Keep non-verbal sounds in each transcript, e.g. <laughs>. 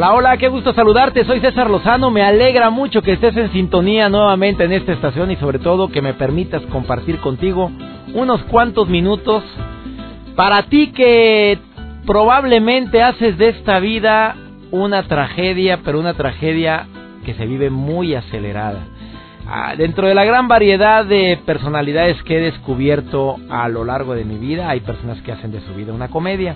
Hola, hola, qué gusto saludarte. Soy César Lozano. Me alegra mucho que estés en sintonía nuevamente en esta estación y sobre todo que me permitas compartir contigo unos cuantos minutos para ti que probablemente haces de esta vida una tragedia, pero una tragedia que se vive muy acelerada. Ah, dentro de la gran variedad de personalidades que he descubierto a lo largo de mi vida, hay personas que hacen de su vida una comedia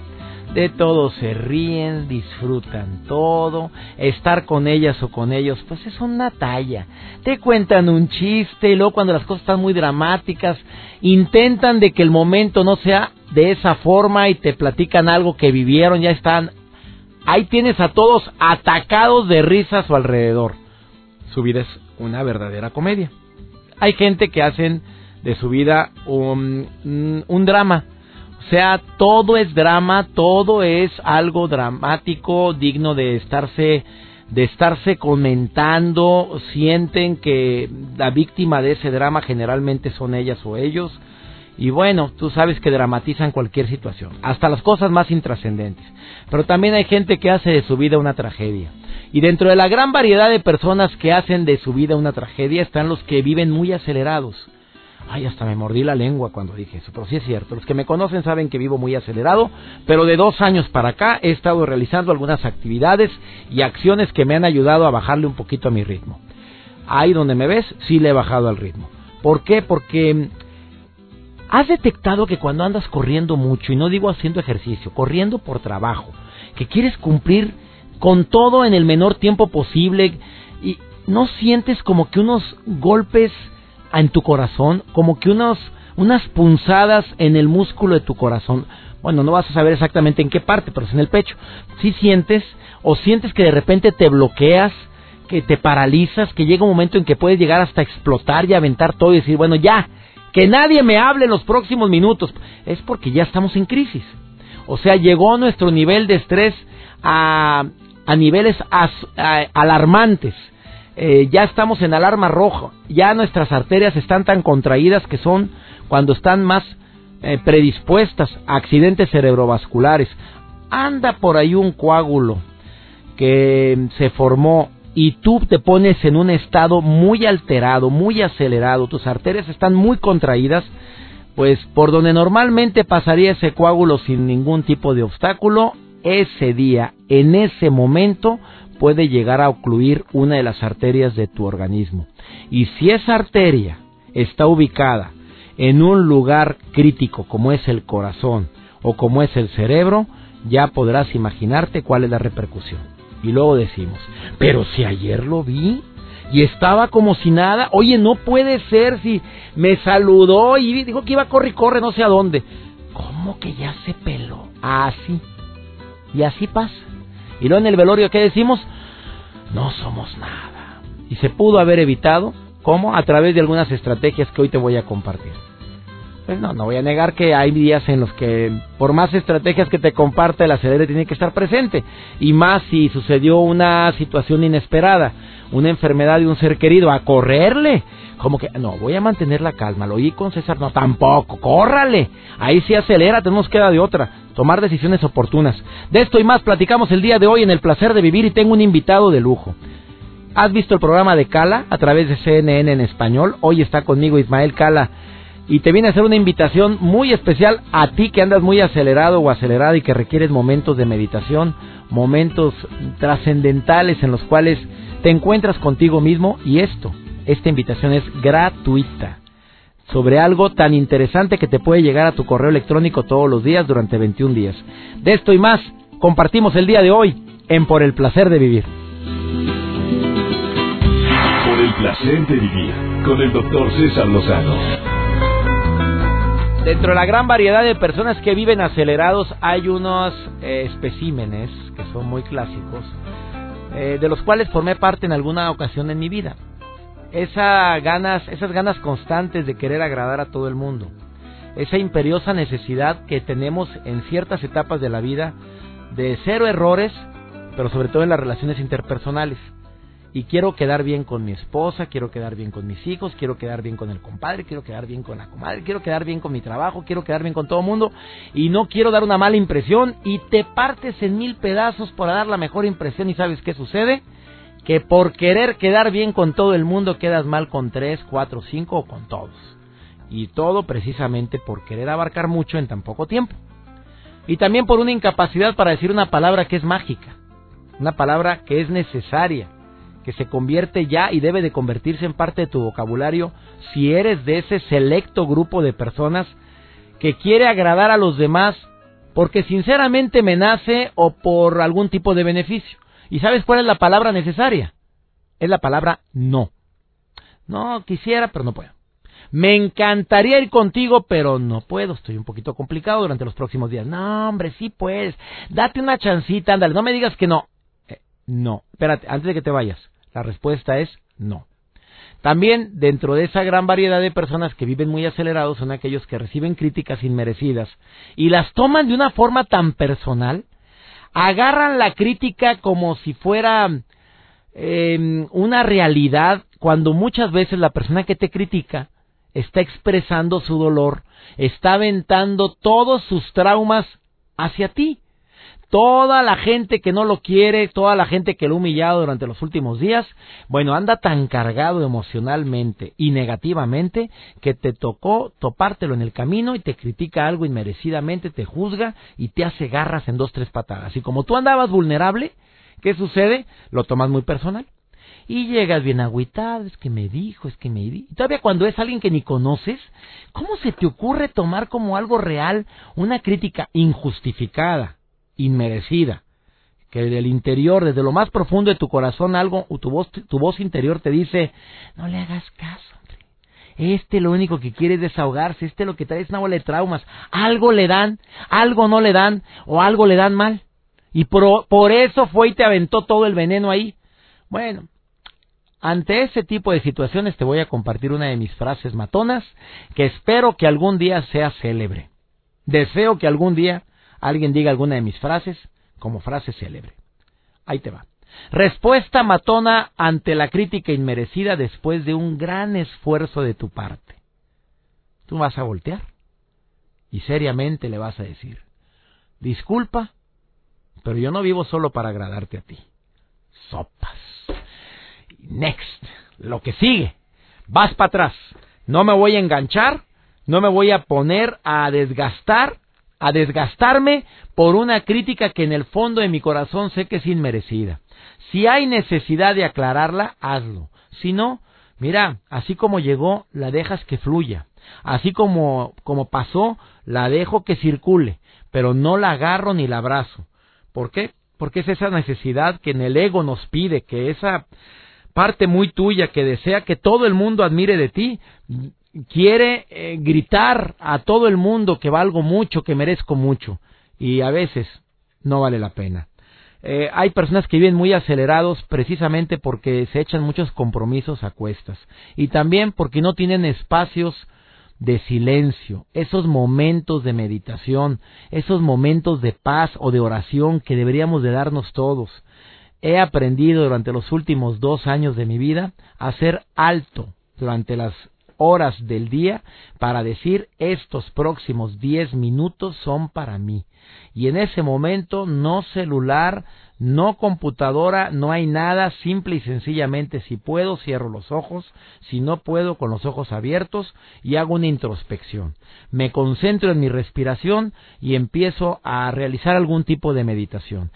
de todo se ríen, disfrutan todo, estar con ellas o con ellos, pues es una talla. Te cuentan un chiste y luego cuando las cosas están muy dramáticas, intentan de que el momento no sea de esa forma y te platican algo que vivieron, ya están. Ahí tienes a todos atacados de risa a su alrededor. Su vida es una verdadera comedia. Hay gente que hacen de su vida un, un drama o sea, todo es drama, todo es algo dramático, digno de estarse de estarse comentando, sienten que la víctima de ese drama generalmente son ellas o ellos. Y bueno, tú sabes que dramatizan cualquier situación, hasta las cosas más intrascendentes. Pero también hay gente que hace de su vida una tragedia. Y dentro de la gran variedad de personas que hacen de su vida una tragedia están los que viven muy acelerados Ay, hasta me mordí la lengua cuando dije eso, pero sí es cierto. Los que me conocen saben que vivo muy acelerado, pero de dos años para acá he estado realizando algunas actividades y acciones que me han ayudado a bajarle un poquito a mi ritmo. Ahí donde me ves, sí le he bajado al ritmo. ¿Por qué? Porque mm, has detectado que cuando andas corriendo mucho, y no digo haciendo ejercicio, corriendo por trabajo, que quieres cumplir con todo en el menor tiempo posible y no sientes como que unos golpes en tu corazón, como que unos, unas punzadas en el músculo de tu corazón. Bueno, no vas a saber exactamente en qué parte, pero es en el pecho. Si sientes o sientes que de repente te bloqueas, que te paralizas, que llega un momento en que puedes llegar hasta explotar y aventar todo y decir, bueno, ya, que nadie me hable en los próximos minutos. Es porque ya estamos en crisis. O sea, llegó nuestro nivel de estrés a, a niveles alarmantes. Eh, ya estamos en alarma roja, ya nuestras arterias están tan contraídas que son cuando están más eh, predispuestas a accidentes cerebrovasculares. Anda por ahí un coágulo que se formó y tú te pones en un estado muy alterado, muy acelerado, tus arterias están muy contraídas, pues por donde normalmente pasaría ese coágulo sin ningún tipo de obstáculo, ese día, en ese momento, puede llegar a ocluir una de las arterias de tu organismo. Y si esa arteria está ubicada en un lugar crítico como es el corazón o como es el cerebro, ya podrás imaginarte cuál es la repercusión. Y luego decimos, pero si ayer lo vi y estaba como si nada, oye, no puede ser si me saludó y dijo que iba a correr y corre no sé a dónde. ¿Cómo que ya se peló? Así. y así pasa. Y luego en el velorio, ¿qué decimos? No somos nada. Y se pudo haber evitado, ¿cómo? A través de algunas estrategias que hoy te voy a compartir. Pues no, no voy a negar que hay días en los que, por más estrategias que te comparte, el acelere tiene que estar presente. Y más si sucedió una situación inesperada, una enfermedad de un ser querido, a correrle. Como que, no, voy a mantener la calma. Lo oí con César, no, tampoco, córrale. Ahí sí acelera, tenemos que dar de otra. Tomar decisiones oportunas. De esto y más platicamos el día de hoy en El Placer de Vivir y tengo un invitado de lujo. ¿Has visto el programa de Cala a través de CNN en español? Hoy está conmigo Ismael Cala y te viene a hacer una invitación muy especial a ti que andas muy acelerado o acelerada y que requieres momentos de meditación, momentos trascendentales en los cuales te encuentras contigo mismo y esto esta invitación es gratuita sobre algo tan interesante que te puede llegar a tu correo electrónico todos los días durante 21 días. De esto y más compartimos el día de hoy en Por el placer de vivir. Por el placer de vivir con el doctor César Lozano. Dentro de la gran variedad de personas que viven acelerados hay unos eh, especímenes que son muy clásicos, eh, de los cuales formé parte en alguna ocasión en mi vida. Esa ganas, esas ganas constantes de querer agradar a todo el mundo, esa imperiosa necesidad que tenemos en ciertas etapas de la vida de cero errores, pero sobre todo en las relaciones interpersonales y quiero quedar bien con mi esposa, quiero quedar bien con mis hijos, quiero quedar bien con el compadre, quiero quedar bien con la comadre, quiero quedar bien con mi trabajo, quiero quedar bien con todo el mundo y no quiero dar una mala impresión y te partes en mil pedazos para dar la mejor impresión y sabes qué sucede? Que por querer quedar bien con todo el mundo quedas mal con tres, cuatro, cinco o con todos. Y todo precisamente por querer abarcar mucho en tan poco tiempo. Y también por una incapacidad para decir una palabra que es mágica, una palabra que es necesaria que se convierte ya y debe de convertirse en parte de tu vocabulario si eres de ese selecto grupo de personas que quiere agradar a los demás porque sinceramente me nace o por algún tipo de beneficio. ¿Y sabes cuál es la palabra necesaria? Es la palabra no. No quisiera, pero no puedo. Me encantaría ir contigo, pero no puedo. Estoy un poquito complicado durante los próximos días. No, hombre, sí puedes. Date una chancita, ándale. No me digas que no. Eh, no. Espérate, antes de que te vayas. La respuesta es no. También dentro de esa gran variedad de personas que viven muy acelerados son aquellos que reciben críticas inmerecidas y las toman de una forma tan personal, agarran la crítica como si fuera em, una realidad cuando muchas veces la persona que te critica está expresando su dolor, está aventando todos sus traumas hacia ti toda la gente que no lo quiere, toda la gente que lo ha humillado durante los últimos días, bueno, anda tan cargado emocionalmente y negativamente que te tocó topártelo en el camino y te critica algo inmerecidamente, te juzga y te hace garras en dos, tres patadas. Y como tú andabas vulnerable, ¿qué sucede? Lo tomas muy personal. Y llegas bien agüitado, es que me dijo, es que me di. Y todavía cuando es alguien que ni conoces, ¿cómo se te ocurre tomar como algo real una crítica injustificada? Inmerecida, que del interior, desde lo más profundo de tu corazón, algo, tu voz, tu voz interior te dice, no le hagas caso, Este lo único que quiere es desahogarse, este lo que trae es una bola de traumas. Algo le dan, algo no le dan, o algo le dan mal. Y por, por eso fue y te aventó todo el veneno ahí. Bueno, ante ese tipo de situaciones te voy a compartir una de mis frases matonas que espero que algún día sea célebre. Deseo que algún día alguien diga alguna de mis frases como frase célebre. Ahí te va. Respuesta matona ante la crítica inmerecida después de un gran esfuerzo de tu parte. Tú vas a voltear y seriamente le vas a decir, disculpa, pero yo no vivo solo para agradarte a ti. Sopas. Next. Lo que sigue. Vas para atrás. No me voy a enganchar, no me voy a poner a desgastar a desgastarme por una crítica que en el fondo de mi corazón sé que es inmerecida. Si hay necesidad de aclararla, hazlo. Si no, mira, así como llegó, la dejas que fluya. Así como, como pasó, la dejo que circule, pero no la agarro ni la abrazo. ¿Por qué? Porque es esa necesidad que en el ego nos pide, que esa parte muy tuya que desea que todo el mundo admire de ti, quiere eh, gritar a todo el mundo que valgo mucho, que merezco mucho, y a veces no vale la pena. Eh, hay personas que viven muy acelerados precisamente porque se echan muchos compromisos a cuestas y también porque no tienen espacios de silencio, esos momentos de meditación, esos momentos de paz o de oración que deberíamos de darnos todos. He aprendido durante los últimos dos años de mi vida a ser alto durante las horas del día para decir estos próximos diez minutos son para mí. Y en ese momento no celular, no computadora, no hay nada, simple y sencillamente si puedo cierro los ojos, si no puedo con los ojos abiertos y hago una introspección. Me concentro en mi respiración y empiezo a realizar algún tipo de meditación.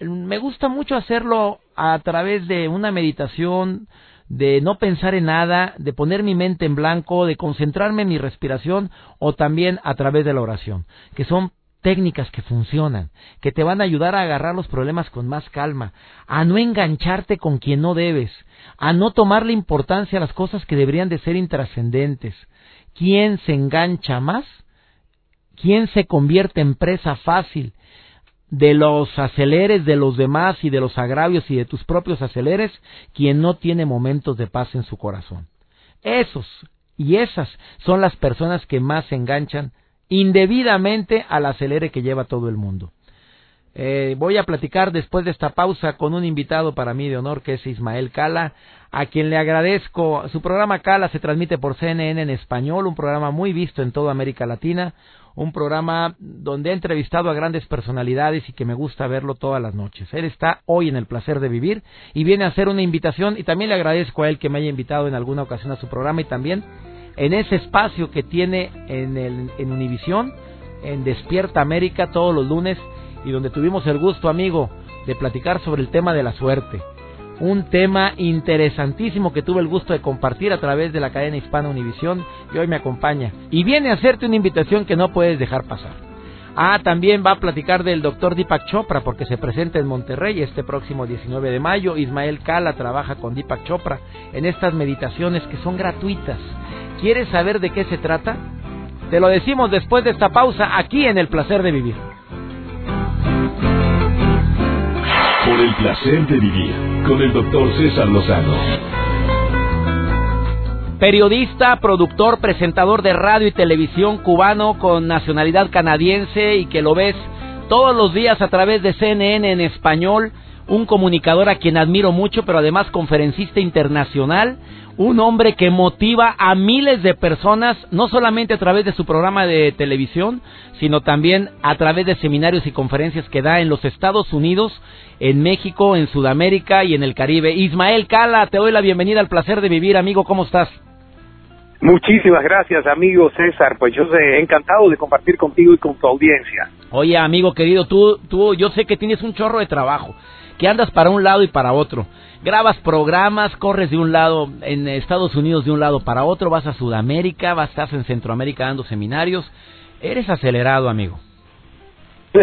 Me gusta mucho hacerlo a través de una meditación de no pensar en nada, de poner mi mente en blanco, de concentrarme en mi respiración o también a través de la oración, que son técnicas que funcionan, que te van a ayudar a agarrar los problemas con más calma, a no engancharte con quien no debes, a no tomarle importancia a las cosas que deberían de ser intrascendentes. ¿Quién se engancha más? ¿Quién se convierte en presa fácil de los aceleres de los demás y de los agravios y de tus propios aceleres? Quien no tiene momentos de paz en su corazón. Esos y esas son las personas que más se enganchan indebidamente al acelere que lleva todo el mundo. Eh, voy a platicar después de esta pausa con un invitado para mí de honor que es Ismael Cala, a quien le agradezco. Su programa Cala se transmite por CNN en español, un programa muy visto en toda América Latina, un programa donde he entrevistado a grandes personalidades y que me gusta verlo todas las noches. Él está hoy en el placer de vivir y viene a hacer una invitación y también le agradezco a él que me haya invitado en alguna ocasión a su programa y también en ese espacio que tiene en, el, en Univisión, en Despierta América todos los lunes y donde tuvimos el gusto, amigo, de platicar sobre el tema de la suerte. Un tema interesantísimo que tuve el gusto de compartir a través de la cadena hispana Univisión y hoy me acompaña. Y viene a hacerte una invitación que no puedes dejar pasar. Ah, también va a platicar del doctor Deepak Chopra porque se presenta en Monterrey este próximo 19 de mayo. Ismael Kala trabaja con Deepak Chopra en estas meditaciones que son gratuitas. ¿Quieres saber de qué se trata? Te lo decimos después de esta pausa aquí en El Placer de Vivir. Por el placer de vivir con el doctor César Lozano. Periodista, productor, presentador de radio y televisión cubano con nacionalidad canadiense y que lo ves todos los días a través de CNN en español, un comunicador a quien admiro mucho, pero además conferencista internacional, un hombre que motiva a miles de personas, no solamente a través de su programa de televisión, sino también a través de seminarios y conferencias que da en los Estados Unidos, en México, en Sudamérica y en el Caribe. Ismael Cala, te doy la bienvenida al placer de vivir, amigo, ¿cómo estás? Muchísimas gracias, amigo César. Pues yo sé, encantado de compartir contigo y con tu audiencia. Oye, amigo querido, tú, tú, yo sé que tienes un chorro de trabajo, que andas para un lado y para otro grabas programas, corres de un lado en Estados Unidos de un lado para otro, vas a Sudamérica, vas, estás en Centroamérica dando seminarios. Eres acelerado, amigo. <laughs>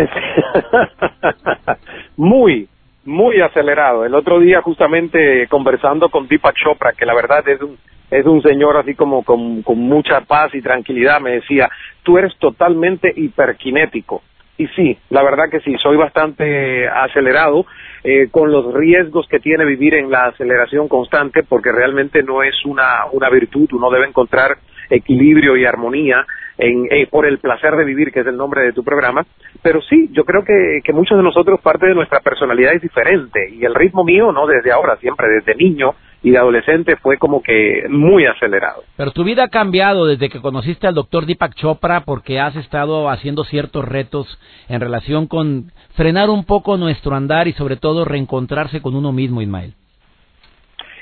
muy, muy acelerado. El otro día justamente conversando con Deepak Chopra, que la verdad es un es un señor así como con, con mucha paz y tranquilidad, me decía, tú eres totalmente hiperkinético. Y sí, la verdad que sí, soy bastante acelerado eh, con los riesgos que tiene vivir en la aceleración constante, porque realmente no es una, una virtud, uno debe encontrar equilibrio y armonía en, eh, por el placer de vivir, que es el nombre de tu programa. Pero sí, yo creo que, que muchos de nosotros parte de nuestra personalidad es diferente y el ritmo mío, no desde ahora, siempre desde niño, y de adolescente fue como que muy acelerado. Pero tu vida ha cambiado desde que conociste al doctor Deepak Chopra porque has estado haciendo ciertos retos en relación con frenar un poco nuestro andar y sobre todo reencontrarse con uno mismo, Ismael.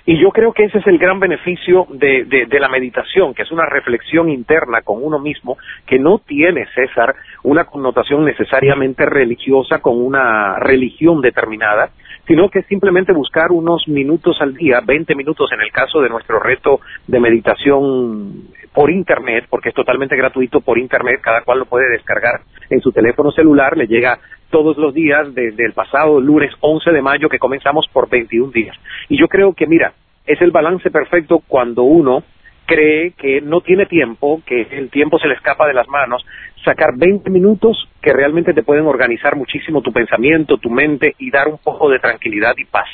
Y yo creo que ese es el gran beneficio de, de, la meditación, que es una reflexión interna con uno mismo, que no tiene, César, una connotación necesariamente religiosa con una religión determinada, sino que simplemente buscar unos minutos al día, 20 minutos en el caso de nuestro reto de meditación por Internet, porque es totalmente gratuito por Internet, cada cual lo puede descargar en su teléfono celular, le llega todos los días desde el pasado lunes 11 de mayo que comenzamos por 21 días. Y yo creo que, mira, es el balance perfecto cuando uno cree que no tiene tiempo, que el tiempo se le escapa de las manos, sacar 20 minutos que realmente te pueden organizar muchísimo tu pensamiento, tu mente y dar un poco de tranquilidad y paz.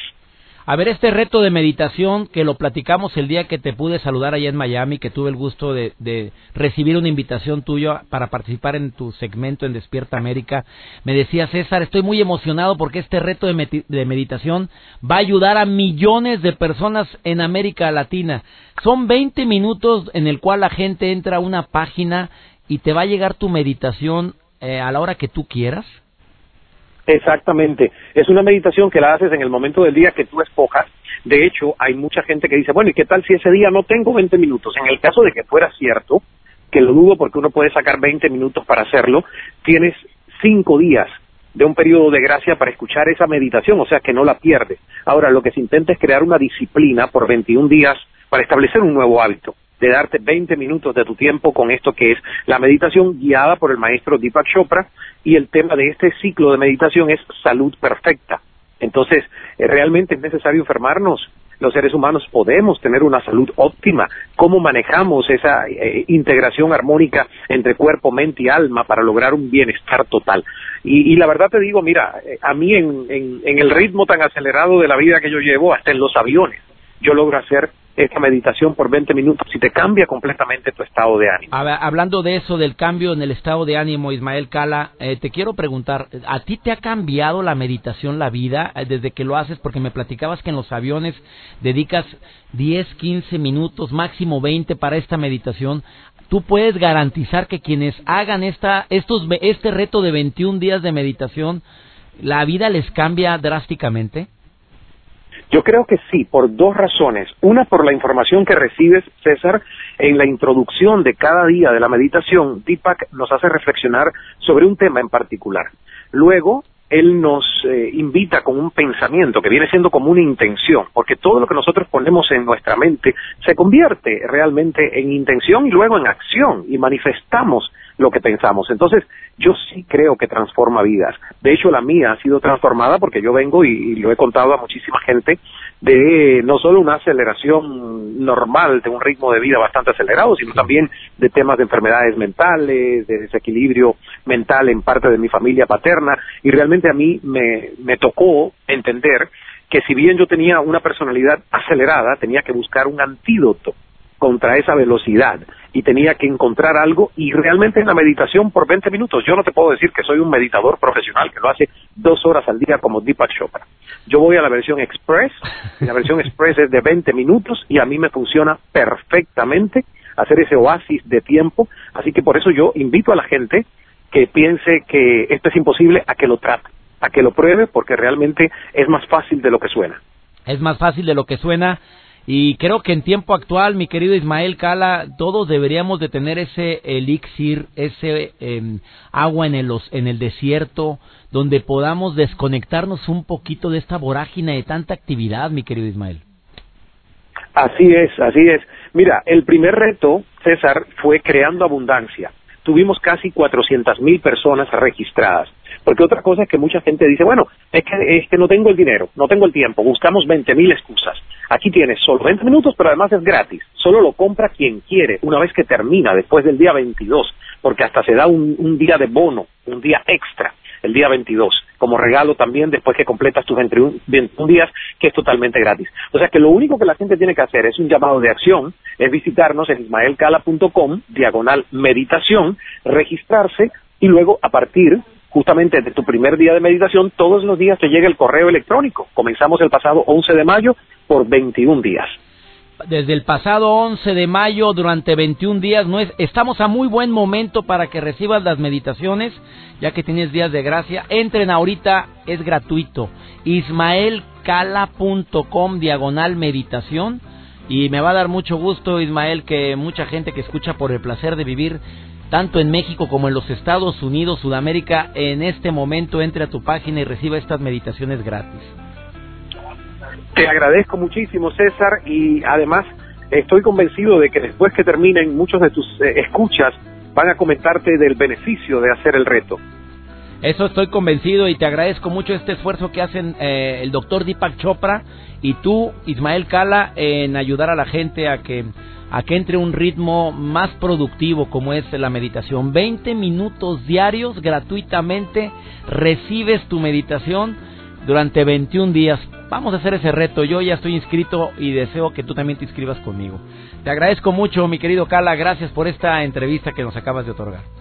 A ver, este reto de meditación que lo platicamos el día que te pude saludar allá en Miami, que tuve el gusto de, recibir una invitación tuya para participar en tu segmento en Despierta América, me decía César, estoy muy emocionado porque este reto de, meditación va a ayudar a millones de personas en América Latina. Son 20 minutos en el cual la gente entra a una página y te va a llegar tu meditación eh, a la hora que tú quieras. Exactamente. Es una meditación que la haces en el momento del día que tú escojas. De hecho, hay mucha gente que dice, bueno, ¿y qué tal si ese día no tengo 20 minutos? En el caso de que fuera cierto, que lo dudo porque uno puede sacar 20 minutos para hacerlo, tienes cinco días de un periodo de gracia para escuchar esa meditación, o sea que no la pierdes. Ahora, lo que se intenta es crear una disciplina por 21 días para establecer un nuevo hábito de darte 20 minutos de tu tiempo con esto que es la meditación guiada por el maestro Deepak Chopra y el tema de este ciclo de meditación es salud perfecta. Entonces, eh, realmente es necesario enfermarnos los seres humanos podemos tener una salud óptima, cómo manejamos esa eh, integración armónica entre cuerpo, mente y alma para lograr un bienestar total. Y, la verdad te digo, mira, eh, a mí en, en el ritmo tan acelerado de la vida que yo llevo, hasta en los aviones, yo logro hacer esta meditación por 20 minutos y te cambia completamente tu estado de ánimo. hablando de eso, del cambio en el estado de ánimo, Ismael Cala, eh, te quiero preguntar, ¿a ti te ha cambiado la meditación la vida eh, desde que lo haces? Porque me platicabas que en los aviones dedicas 10, 15 minutos, máximo 20 para esta meditación. ¿Tú puedes garantizar que quienes hagan esta, estos, este reto de 21 días de meditación, la vida les cambia drásticamente? Yo creo que sí, por dos razones. Una, por la información que recibes, César, en la introducción de cada día de la meditación, Deepak nos hace reflexionar sobre un tema en particular. Luego, él nos eh, invita con un pensamiento que viene siendo como una intención, porque todo lo que nosotros ponemos en nuestra mente se convierte realmente en intención y luego en acción y manifestamos lo que pensamos. Entonces, yo sí creo que transforma vidas. De hecho, la mía ha sido transformada porque yo vengo y, lo he contado a muchísima gente de no solo una aceleración normal de un ritmo de vida bastante acelerado, sino también de temas de enfermedades mentales, de desequilibrio mental en parte de mi familia paterna. Y realmente a mí me, me tocó entender que si bien yo tenía una personalidad acelerada, tenía que buscar un antídoto contra esa velocidad y tenía que encontrar algo y realmente en la meditación por 20 minutos, yo no te puedo decir que soy un meditador profesional que lo hace dos horas al día como Deepak Chopra. Yo voy a la versión Express, la versión Express es de 20 minutos y a mí me funciona perfectamente hacer ese oasis de tiempo, así que por eso yo invito a la gente que piense que esto es imposible a que lo trate, a que lo pruebe porque realmente es más fácil de lo que suena. Es más fácil de lo que suena y creo que en tiempo actual, mi querido Ismael Cala, todos deberíamos de tener ese elixir, ese em, agua en el, en el desierto, donde podamos desconectarnos un poquito de esta vorágine de tanta actividad, mi querido Ismael. Así es, así es. Mira, el primer reto, César, fue creando abundancia. Tuvimos casi 400 mil personas registradas. Porque otra cosa es que mucha gente dice, bueno, es que, es que no tengo el dinero, no tengo el tiempo, buscamos 20 mil excusas. Aquí tienes solo 20 minutos, pero además es gratis. Solo lo compra quien quiere, una vez que termina, después del día 22, porque hasta se da un, un día de bono, un día extra, el día 22, como regalo también después que completas tus 21, días, que es totalmente gratis. O sea que lo único que la gente tiene que hacer es un llamado de acción, es visitarnos en ismaelcala.com, diagonal meditación, registrarse y luego a partir justamente de tu primer día de meditación, todos los días te llega el correo electrónico. Comenzamos el pasado 11 de mayo por 21 días. Desde el pasado 11 de mayo durante 21 días, no es, estamos a muy buen momento para que recibas las meditaciones, ya que tienes días de gracia. Entren ahorita, es gratuito. ismaelcala.com diagonal meditación. Y me va a dar mucho gusto, Ismael, que mucha gente que escucha por el placer de vivir tanto en México como en los Estados Unidos, Sudamérica, en este momento entre a tu página y reciba estas meditaciones gratis. Te agradezco muchísimo, César, y además estoy convencido de que después que terminen muchos de tus eh, escuchas van a comentarte del beneficio de hacer el reto. Eso estoy convencido y te agradezco mucho este esfuerzo que hacen eh, el doctor Deepak Chopra y tú, Ismael Cala, en ayudar a la gente a que a que entre un ritmo más productivo como es la meditación. 20 minutos diarios gratuitamente recibes tu meditación durante 21 días. Vamos a hacer ese reto. Yo ya estoy inscrito y deseo que tú también te inscribas conmigo. Te agradezco mucho, mi querido Cala. Gracias por esta entrevista que nos acabas de otorgar.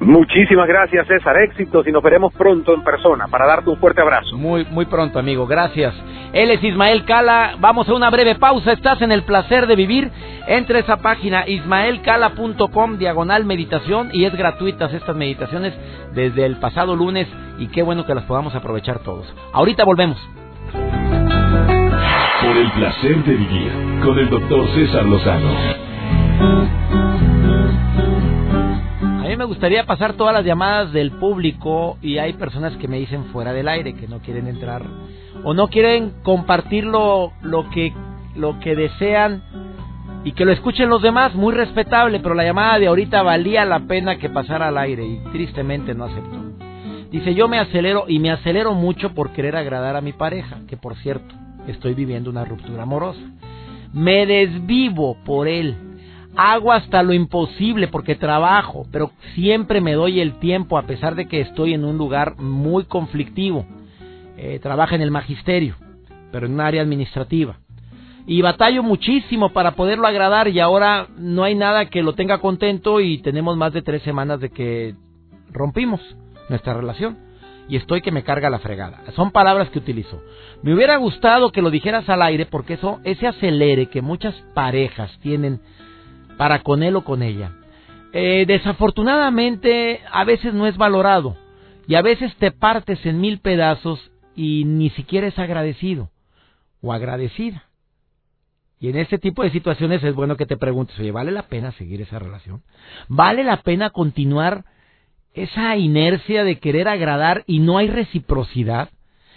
Muchísimas gracias, César. Éxitos y nos veremos pronto en persona para darte un fuerte abrazo. Muy, muy pronto, amigo. Gracias. Él es Ismael Cala. Vamos a una breve pausa. Estás en el placer de vivir. Entre esa página ismaelcala.com diagonal meditación y es gratuitas estas meditaciones desde el pasado lunes y qué bueno que las podamos aprovechar todos. Ahorita volvemos. Por el placer de vivir con el doctor César Lozano. Me gustaría pasar todas las llamadas del público y hay personas que me dicen fuera del aire que no quieren entrar o no quieren compartir lo, que lo que desean y que lo escuchen los demás, muy respetable, pero la llamada de ahorita valía la pena que pasara al aire y tristemente no aceptó. Dice, yo me acelero y me acelero mucho por querer agradar a mi pareja, que por cierto, estoy viviendo una ruptura amorosa. Me desvivo por él. Hago hasta lo imposible porque trabajo, pero siempre me doy el tiempo a pesar de que estoy en un lugar muy conflictivo. Eh, trabaja en el magisterio, pero en un área administrativa. Y batallo muchísimo para poderlo agradar y ahora no hay nada que lo tenga contento y tenemos más de tres semanas de que rompimos nuestra relación y estoy que me carga la fregada. Son palabras que utilizo. Me hubiera gustado que lo dijeras al aire porque eso, ese acelere que muchas parejas tienen para con él o con ella, eh, desafortunadamente a veces no es valorado y a veces te partes en mil pedazos y ni siquiera es agradecido o agradecida. Y en este tipo de situaciones es bueno que te preguntes, oye, ¿vale la pena seguir esa relación? ¿Vale la pena continuar esa inercia de querer agradar y no hay reciprocidad,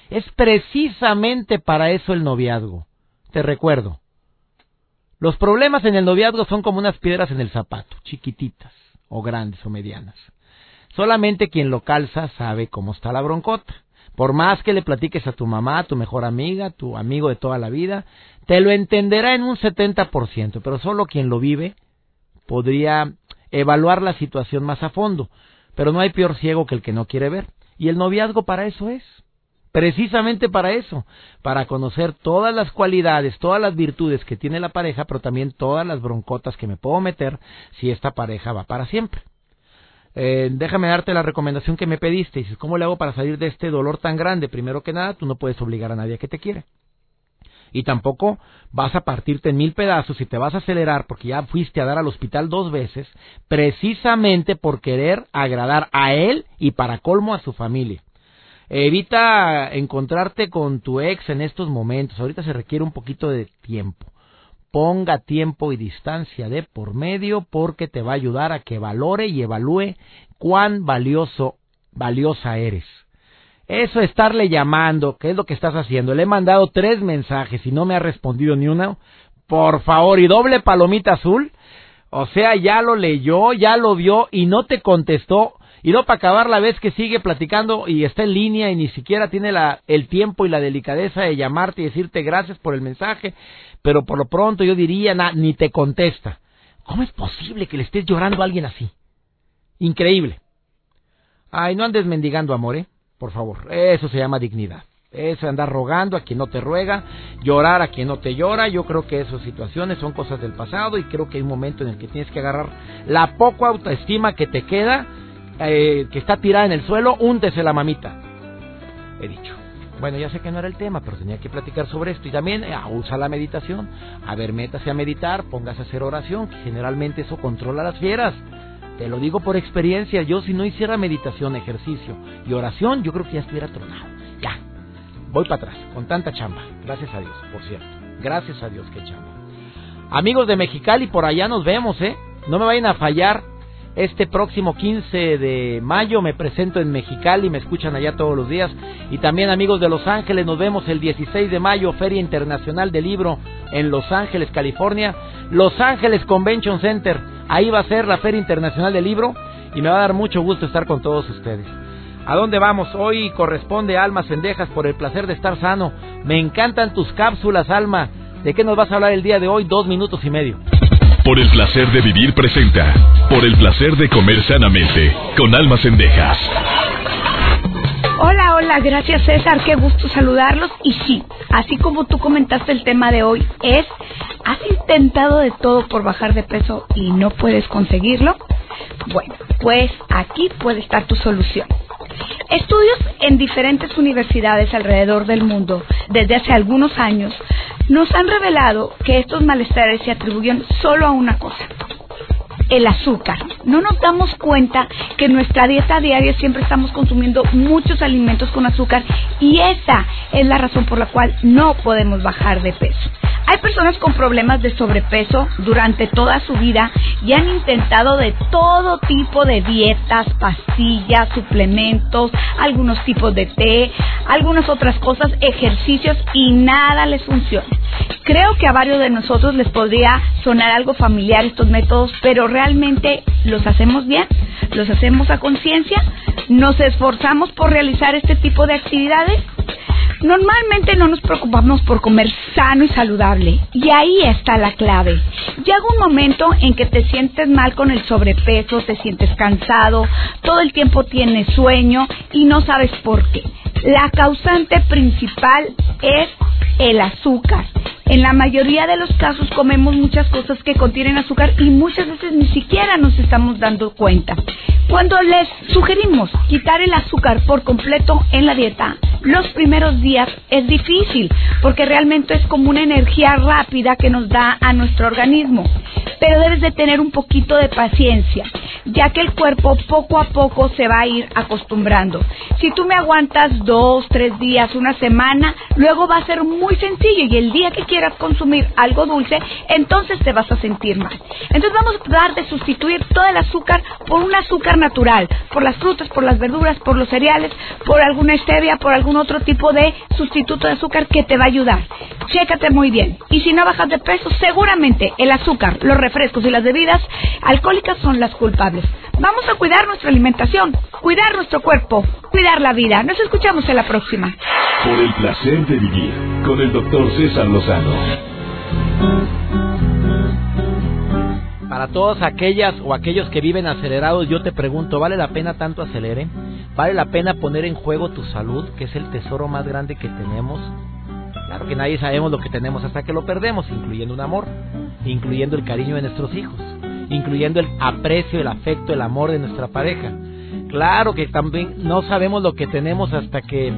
es precisamente para eso el noviazgo. Te recuerdo. Los problemas en el noviazgo son como unas piedras en el zapato, chiquititas, o grandes o medianas. Solamente quien lo calza sabe cómo está la broncota. Por más que le platiques a tu mamá, tu mejor amiga, tu amigo de toda la vida, te lo entenderá en un 70%, pero solo quien lo vive podría evaluar la situación más a fondo. Pero no hay peor ciego que el que no quiere ver. Y el noviazgo para eso es. Precisamente para eso, para conocer todas las cualidades, todas las virtudes que tiene la pareja, pero también todas las broncotas que me puedo meter si esta pareja va para siempre. Eh, déjame darte la recomendación que me pediste. Dices, ¿cómo le hago para salir de este dolor tan grande? Primero que nada, tú no puedes obligar a nadie que te quiere y tampoco vas a partirte en mil pedazos y te vas a acelerar porque ya fuiste a dar al hospital dos veces, precisamente por querer agradar a él y para colmo a su familia. Evita encontrarte con tu ex en estos momentos. Ahorita se requiere un poquito de tiempo. Ponga tiempo y distancia de por medio porque te va a ayudar a que valore y evalúe cuán valioso, valiosa eres. Eso estarle llamando, ¿qué es lo que estás haciendo? Le he mandado tres mensajes y no me ha respondido ni uno. Por favor, y doble palomita azul. O sea, ya lo leyó, ya lo vio y no te contestó. Y no para acabar la vez que sigue platicando y está en línea y ni siquiera tiene la, el tiempo y la delicadeza de llamarte y decirte gracias por el mensaje, pero por lo pronto yo diría ni te contesta. ¿Cómo es posible que le estés llorando a alguien así? Increíble. Ay, no andes mendigando amor, ¿eh? Por favor, eso se llama dignidad. Eso andar rogando a quien no te ruega, llorar a quien no te llora. Yo creo que esas situaciones son cosas del pasado y creo que hay un momento en el que tienes que agarrar la poca autoestima que te queda, eh, que está tirada en el suelo, úntese la mamita. He dicho. Bueno, ya sé que no era el tema, pero tenía que platicar sobre esto. Y también eh, usa la meditación. A ver, métase a meditar, póngase a hacer oración, que generalmente eso controla las fieras. Te lo digo por experiencia, yo si no hiciera meditación, ejercicio y oración, yo creo que ya estuviera tronado. Ya, voy para atrás, con tanta chamba. Gracias a Dios, por cierto. Gracias a Dios, qué chamba. Amigos de Mexicali, por allá nos vemos, ¿eh? No me vayan a fallar. Este próximo 15 de mayo me presento en Mexicali, me escuchan allá todos los días. Y también amigos de Los Ángeles, nos vemos el 16 de mayo, Feria Internacional del Libro en Los Ángeles, California. Los Ángeles Convention Center. Ahí va a ser la Feria Internacional del Libro y me va a dar mucho gusto estar con todos ustedes. ¿A dónde vamos? Hoy corresponde Almas Cendejas por el placer de estar sano. Me encantan tus cápsulas, Alma. ¿De qué nos vas a hablar el día de hoy? Dos minutos y medio. Por el placer de vivir presenta. Por el placer de comer sanamente. Con Almas Cendejas. Hola, hola, gracias César, qué gusto saludarlos. Y sí, así como tú comentaste el tema de hoy, es, ¿has intentado de todo por bajar de peso y no puedes conseguirlo? Bueno, pues aquí puede estar tu solución. Estudios en diferentes universidades alrededor del mundo desde hace algunos años nos han revelado que estos malestares se atribuyen solo a una cosa, el azúcar. No nos damos cuenta que en nuestra dieta diaria siempre estamos consumiendo muchos alimentos con azúcar y esa es la razón por la cual no podemos bajar de peso. Hay personas con problemas de sobrepeso durante toda su vida y han intentado de todo tipo de dietas, pastillas, suplementos, algunos tipos de té, algunas otras cosas, ejercicios y nada les funciona. Creo que a varios de nosotros les podría sonar algo familiar estos métodos, pero realmente los hacemos bien, los hacemos a conciencia, nos esforzamos por realizar este tipo de actividades. Normalmente no nos preocupamos por comer sano y saludable. Y ahí está la clave. Llega un momento en que te sientes mal con el sobrepeso, te sientes cansado, todo el tiempo tienes sueño y no sabes por qué. La causante principal es el azúcar. En la mayoría de los casos comemos muchas cosas que contienen azúcar y muchas veces ni siquiera nos estamos dando cuenta. Cuando les sugerimos quitar el azúcar por completo en la dieta, los primeros días es difícil porque realmente es como una energía rápida que nos da a nuestro organismo. Pero debes de tener un poquito de paciencia, ya que el cuerpo poco a poco se va a ir acostumbrando. Si tú me aguantas dos, tres días, una semana, luego va a ser muy sencillo y el día que quieras consumir algo dulce, entonces te vas a sentir mal. Entonces vamos a tratar de sustituir todo el azúcar por un azúcar natural, por las frutas, por las verduras, por los cereales, por alguna stevia, por algún otro tipo de sustituto de azúcar que te va a ayudar. Chécate muy bien. Y si no bajas de peso, seguramente el azúcar, los refrescos y las bebidas alcohólicas son las culpables. Vamos a cuidar nuestra alimentación, cuidar nuestro cuerpo, cuidar la vida. Nos escuchamos en la próxima. Por el placer de vivir con el doctor César Lozano. Para todas aquellas o aquellos que viven acelerados, yo te pregunto, ¿vale la pena tanto acelere? ¿Vale la pena poner en juego tu salud, que es el tesoro más grande que tenemos? Claro que nadie sabemos lo que tenemos hasta que lo perdemos, incluyendo un amor, incluyendo el cariño de nuestros hijos, incluyendo el aprecio, el afecto, el amor de nuestra pareja. Claro que también no sabemos lo que tenemos hasta que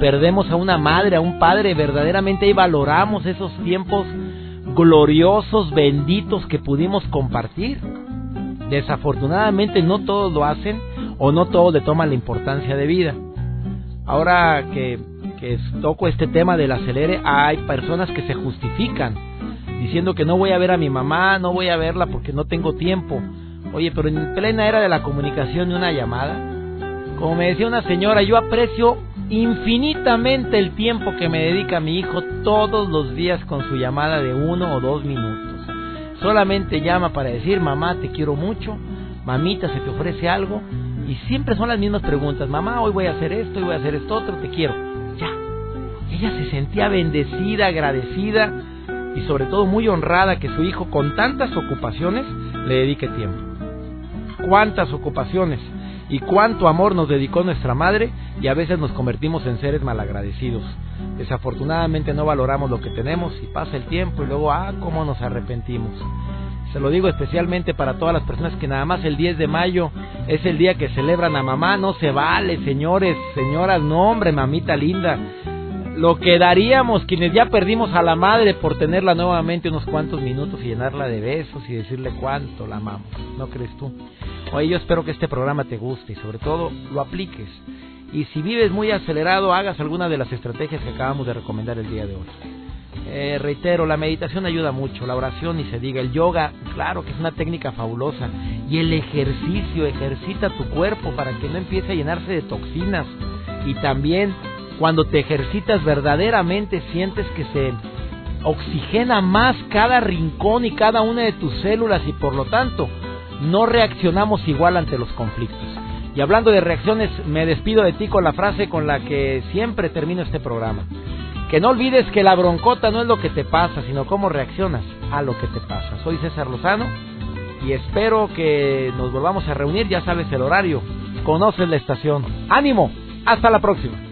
perdemos a una madre, a un padre, verdaderamente y valoramos esos tiempos gloriosos, benditos que pudimos compartir. Desafortunadamente no todos lo hacen o no todos le toman la importancia de vida. Ahora que, que toco este tema del acelere, hay personas que se justifican diciendo que no voy a ver a mi mamá, no voy a verla porque no tengo tiempo. Oye, pero en plena era de la comunicación y una llamada, como me decía una señora, yo aprecio infinitamente el tiempo que me dedica mi hijo todos los días con su llamada de uno o dos minutos. Solamente llama para decir, mamá, te quiero mucho, mamita, se te ofrece algo, y siempre son las mismas preguntas, mamá, hoy voy a hacer esto, hoy voy a hacer esto otro, te quiero. Ya. Ella se sentía bendecida, agradecida y sobre todo muy honrada que su hijo con tantas ocupaciones le dedique tiempo. ¿Cuántas ocupaciones? y cuánto amor nos dedicó nuestra madre y a veces nos convertimos en seres malagradecidos. Desafortunadamente no valoramos lo que tenemos y pasa el tiempo y luego, ah, cómo nos arrepentimos. Se lo digo especialmente para todas las personas que nada más el 10 de mayo es el día que celebran a mamá. No se vale, señores, señoras, no hombre, mamita linda. Lo que daríamos quienes ya perdimos a la madre por tenerla nuevamente unos cuantos minutos y llenarla de besos y decirle cuánto la amamos. ¿No crees tú? Oye, yo espero que este programa te guste y sobre todo lo apliques. Y si vives muy acelerado, hagas alguna de las estrategias que acabamos de recomendar el día de hoy. Eh, reitero, la meditación ayuda mucho, la oración ni se diga, el yoga, claro que es una técnica fabulosa. Y el ejercicio, ejercita tu cuerpo para que no empiece a llenarse de toxinas. Y también cuando te ejercitas verdaderamente sientes que se oxigena más cada rincón y cada una de tus células y por lo tanto no reaccionamos igual ante los conflictos. Y hablando de reacciones, me despido de ti con la frase con la que siempre termino este programa. Que no olvides que la broncota no es lo que te pasa, sino cómo reaccionas a lo que te pasa. Soy César Lozano y espero que nos volvamos a reunir, ya sabes el horario, conoces la estación. Ánimo, hasta la próxima.